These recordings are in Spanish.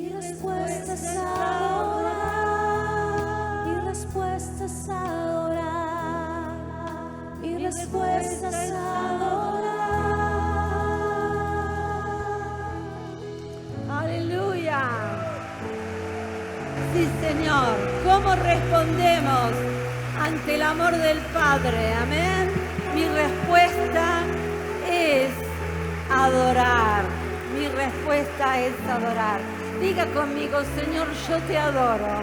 Mi respuesta es adorar. Mi respuesta es adorar. Mi respuesta es adorar. Aleluya. Sí, Señor. ¿Cómo respondemos ante el amor del Padre? Amén. Mi respuesta es adorar. Mi respuesta es adorar. Diga conmigo, Señor, yo te adoro.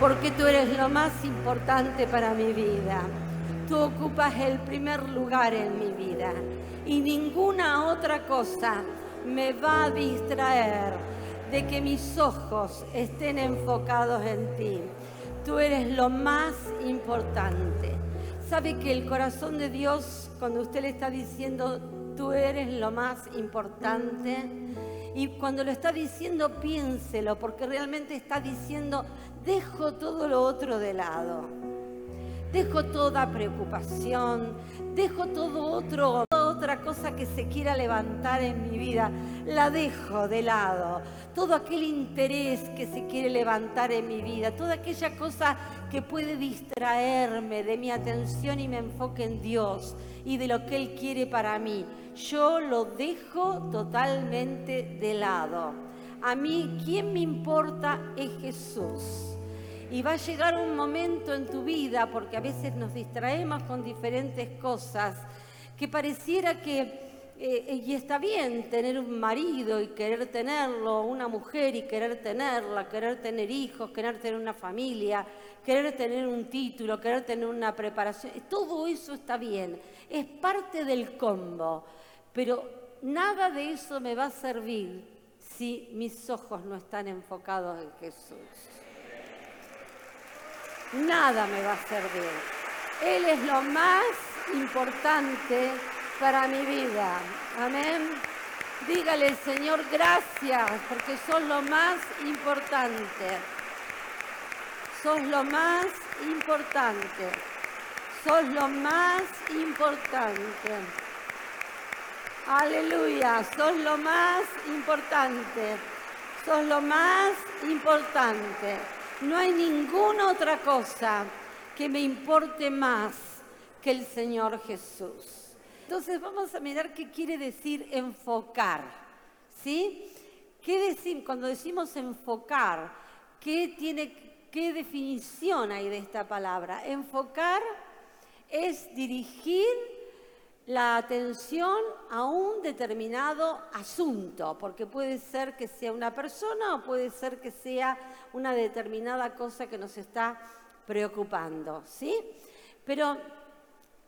Porque tú eres lo más importante para mi vida. Tú ocupas el primer lugar en mi vida. Y ninguna otra cosa me va a distraer de que mis ojos estén enfocados en ti. Tú eres lo más importante. ¿Sabe que el corazón de Dios, cuando usted le está diciendo, tú eres lo más importante? Y cuando lo está diciendo, piénselo, porque realmente está diciendo, dejo todo lo otro de lado. Dejo toda preocupación, dejo todo otro, toda otra cosa que se quiera levantar en mi vida, la dejo de lado. Todo aquel interés que se quiere levantar en mi vida, toda aquella cosa que puede distraerme de mi atención y me enfoque en Dios y de lo que Él quiere para mí, yo lo dejo totalmente de lado. A mí, ¿quién me importa? Es Jesús. Y va a llegar un momento en tu vida, porque a veces nos distraemos con diferentes cosas, que pareciera que, eh, y está bien tener un marido y querer tenerlo, una mujer y querer tenerla, querer tener hijos, querer tener una familia, querer tener un título, querer tener una preparación, todo eso está bien, es parte del combo, pero nada de eso me va a servir si mis ojos no están enfocados en Jesús nada me va a servir. Él es lo más importante para mi vida. Amén. Dígale, Señor, gracias, porque sos lo más importante. Sos lo más importante. Sos lo más importante. Aleluya, sos lo más importante. Sos lo más importante. No hay ninguna otra cosa que me importe más que el Señor Jesús. Entonces vamos a mirar qué quiere decir enfocar. ¿Sí? ¿Qué decir, cuando decimos enfocar, qué tiene qué definición hay de esta palabra? Enfocar es dirigir la atención a un determinado asunto, porque puede ser que sea una persona o puede ser que sea una determinada cosa que nos está preocupando, ¿sí? Pero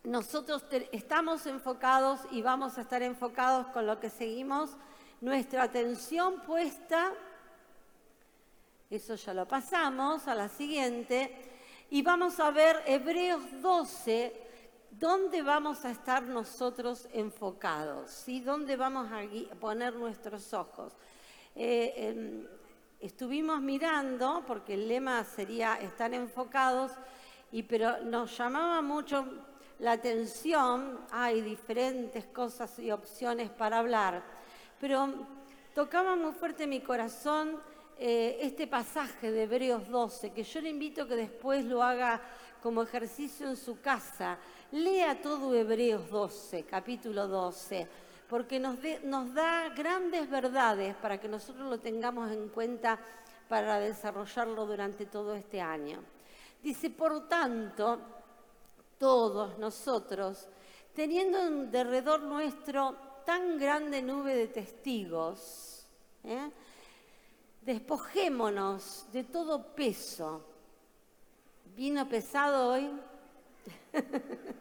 nosotros estamos enfocados y vamos a estar enfocados con lo que seguimos, nuestra atención puesta, eso ya lo pasamos a la siguiente, y vamos a ver Hebreos 12, ¿Dónde vamos a estar nosotros enfocados? ¿Dónde vamos a poner nuestros ojos? Eh, em, estuvimos mirando, porque el lema sería estar enfocados, y, pero nos llamaba mucho la atención, hay diferentes cosas y opciones para hablar, pero tocaba muy fuerte mi corazón eh, este pasaje de Hebreos 12, que yo le invito a que después lo haga como ejercicio en su casa Lea todo Hebreos 12, capítulo 12, porque nos, nos da grandes verdades para que nosotros lo tengamos en cuenta para desarrollarlo durante todo este año. Dice, por tanto, todos nosotros, teniendo en derredor nuestro tan grande nube de testigos, ¿eh? despojémonos de todo peso. ¿Vino pesado hoy?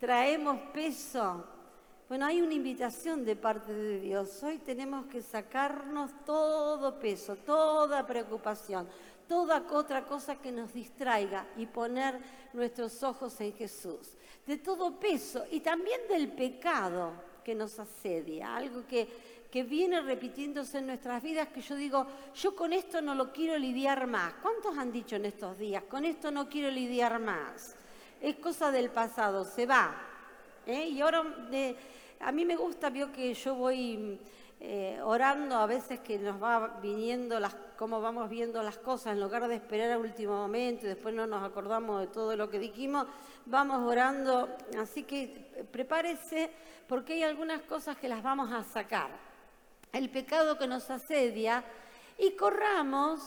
Traemos peso. Bueno, hay una invitación de parte de Dios. Hoy tenemos que sacarnos todo peso, toda preocupación, toda otra cosa que nos distraiga y poner nuestros ojos en Jesús. De todo peso y también del pecado que nos asedia, algo que que viene repitiéndose en nuestras vidas, que yo digo, yo con esto no lo quiero lidiar más. ¿Cuántos han dicho en estos días, con esto no quiero lidiar más? Es cosa del pasado, se va. ¿Eh? Y ahora, a mí me gusta, veo que yo voy eh, orando a veces que nos va viniendo las, cómo vamos viendo las cosas, en lugar de esperar al último momento y después no nos acordamos de todo lo que dijimos, vamos orando. Así que prepárese porque hay algunas cosas que las vamos a sacar. El pecado que nos asedia y corramos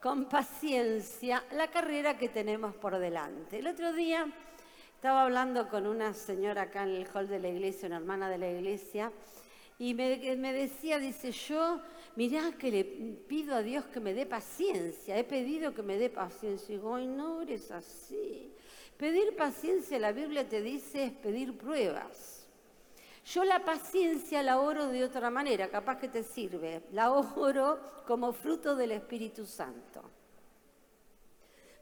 con paciencia la carrera que tenemos por delante. El otro día estaba hablando con una señora acá en el hall de la iglesia, una hermana de la iglesia, y me, decía, dice, yo, mirá que le pido a Dios que me dé paciencia, he pedido que me dé paciencia. Y digo, ay, no eres así. Pedir paciencia, la Biblia te dice, es pedir pruebas. Yo la paciencia la oro de otra manera, capaz que te sirve. La oro como fruto del Espíritu Santo.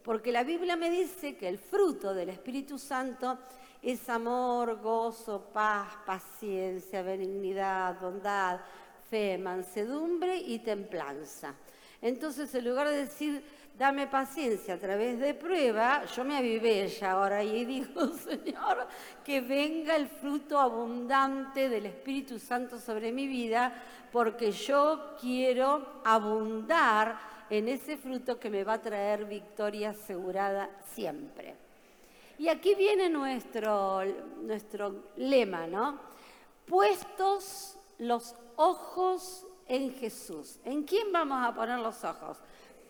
Porque la Biblia me dice que el fruto del Espíritu Santo es amor, gozo, paz, paciencia, benignidad, bondad, fe, mansedumbre y templanza. Entonces, en lugar de decir, dame paciencia a través de prueba, yo me avivé ya ahora y digo, Señor, que venga el fruto abundante del Espíritu Santo sobre mi vida, porque yo quiero abundar en ese fruto que me va a traer victoria asegurada siempre. Y aquí viene nuestro, nuestro lema, ¿no? Puestos los ojos en Jesús. ¿En quién vamos a poner los ojos?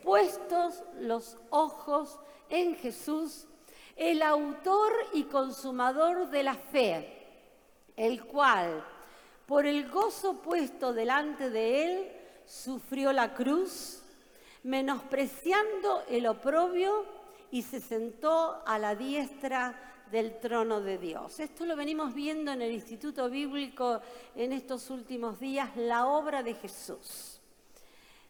Puestos los ojos en Jesús, el autor y consumador de la fe, el cual, por el gozo puesto delante de él, sufrió la cruz, menospreciando el oprobio y se sentó a la diestra del trono de Dios. Esto lo venimos viendo en el Instituto Bíblico en estos últimos días, la obra de Jesús.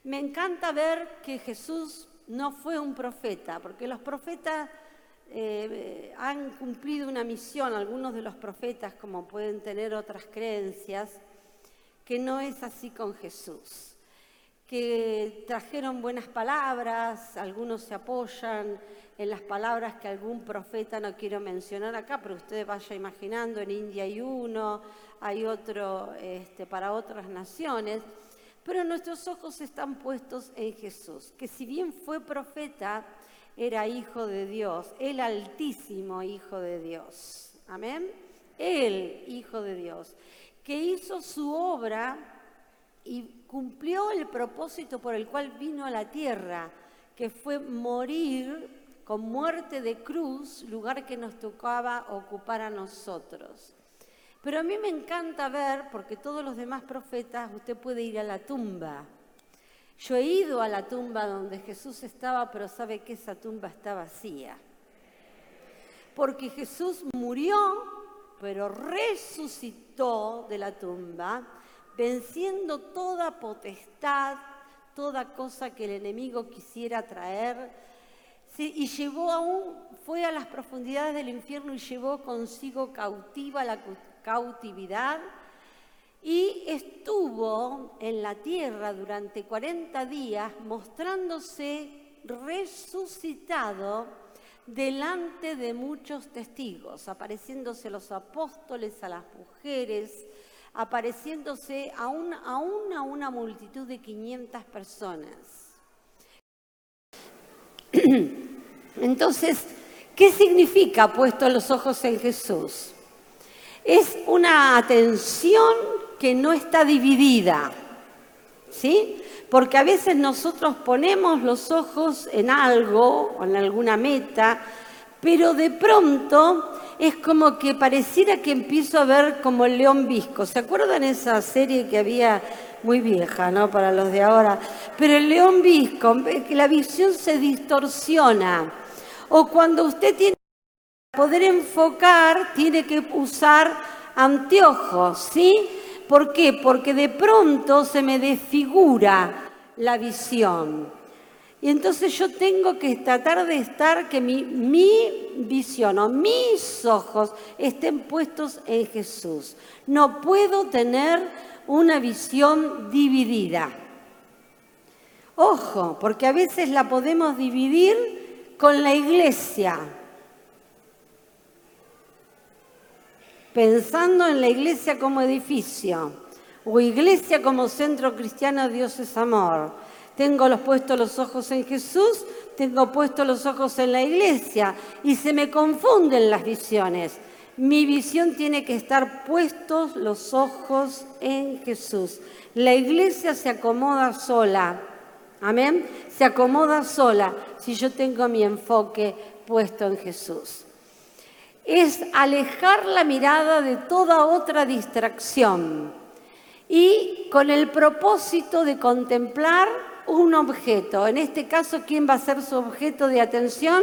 Me encanta ver que Jesús no fue un profeta, porque los profetas eh, han cumplido una misión, algunos de los profetas, como pueden tener otras creencias, que no es así con Jesús que trajeron buenas palabras, algunos se apoyan en las palabras que algún profeta no quiero mencionar acá, pero usted vaya imaginando, en India hay uno, hay otro este, para otras naciones, pero nuestros ojos están puestos en Jesús, que si bien fue profeta, era hijo de Dios, el altísimo hijo de Dios. Amén. El hijo de Dios, que hizo su obra y cumplió el propósito por el cual vino a la tierra, que fue morir con muerte de cruz, lugar que nos tocaba ocupar a nosotros. Pero a mí me encanta ver, porque todos los demás profetas, usted puede ir a la tumba. Yo he ido a la tumba donde Jesús estaba, pero sabe que esa tumba está vacía. Porque Jesús murió, pero resucitó de la tumba venciendo toda potestad, toda cosa que el enemigo quisiera traer, y llevó aún, fue a las profundidades del infierno y llevó consigo cautiva la cautividad, y estuvo en la tierra durante 40 días mostrándose resucitado delante de muchos testigos, apareciéndose a los apóstoles, a las mujeres, apareciéndose aún, a una multitud de 500 personas. Entonces, ¿qué significa puesto los ojos en Jesús? Es una atención que no está dividida, ¿sí? Porque a veces nosotros ponemos los ojos en algo o en alguna meta, pero de pronto es como que pareciera que empiezo a ver como el león visco. ¿Se acuerdan esa serie que había muy vieja, ¿no? Para los de ahora. Pero el león visco, la visión se distorsiona. O cuando usted tiene que poder enfocar, tiene que usar anteojos, ¿sí? ¿Por qué? Porque de pronto se me desfigura la visión. Y entonces yo tengo que tratar de estar, que mi, visión o mis ojos estén puestos en Jesús. No puedo tener una visión dividida. Ojo, porque a veces la podemos dividir con la iglesia. Pensando en la iglesia como edificio. o iglesia como centro cristiano, Dios es amor. Tengo los puestos los ojos en Jesús, tengo puestos los ojos en la iglesia y se me confunden las visiones. Mi visión tiene que estar puestos los ojos en Jesús. La iglesia se acomoda sola. Amén. Se acomoda sola si yo tengo mi enfoque puesto en Jesús. Es alejar la mirada de toda otra distracción y con el propósito de contemplar un objeto. En este caso, ¿quién va a ser su objeto de atención?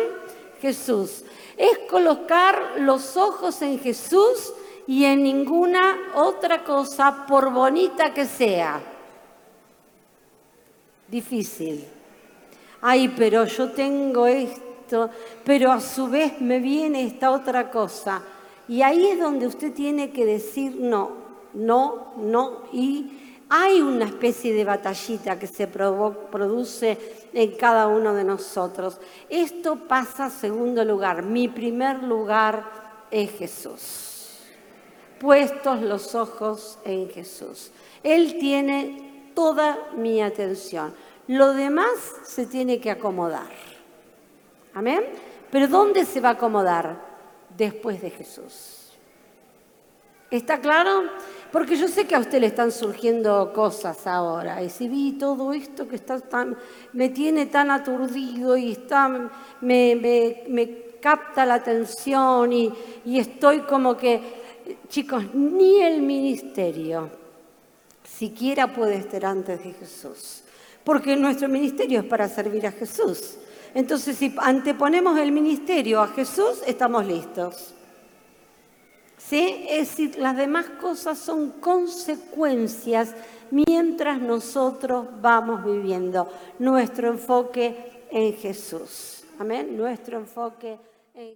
Jesús. Es colocar los ojos en Jesús y en ninguna otra cosa, por bonita que sea. Difícil. Ay, pero yo tengo esto, pero a su vez me viene esta otra cosa. Y ahí es donde usted tiene que decir no, no, no y hay una especie de batallita que se produce en cada uno de nosotros. Esto pasa a segundo lugar. Mi primer lugar es Jesús. Puestos los ojos en Jesús. Él tiene toda mi atención. Lo demás se tiene que acomodar. Amén. Pero ¿dónde se va a acomodar? Después de Jesús. ¿Está claro? Porque yo sé que a usted le están surgiendo cosas ahora. Y si vi todo esto que está tan, me tiene tan aturdido y está, me, me, capta la atención y, y estoy como que, chicos, ni el ministerio siquiera puede estar antes de Jesús. Porque nuestro ministerio es para servir a Jesús. Entonces, si anteponemos el ministerio a Jesús, estamos listos. Es decir, las demás cosas son consecuencias mientras nosotros vamos viviendo nuestro enfoque en Jesús. Amén. Nuestro enfoque en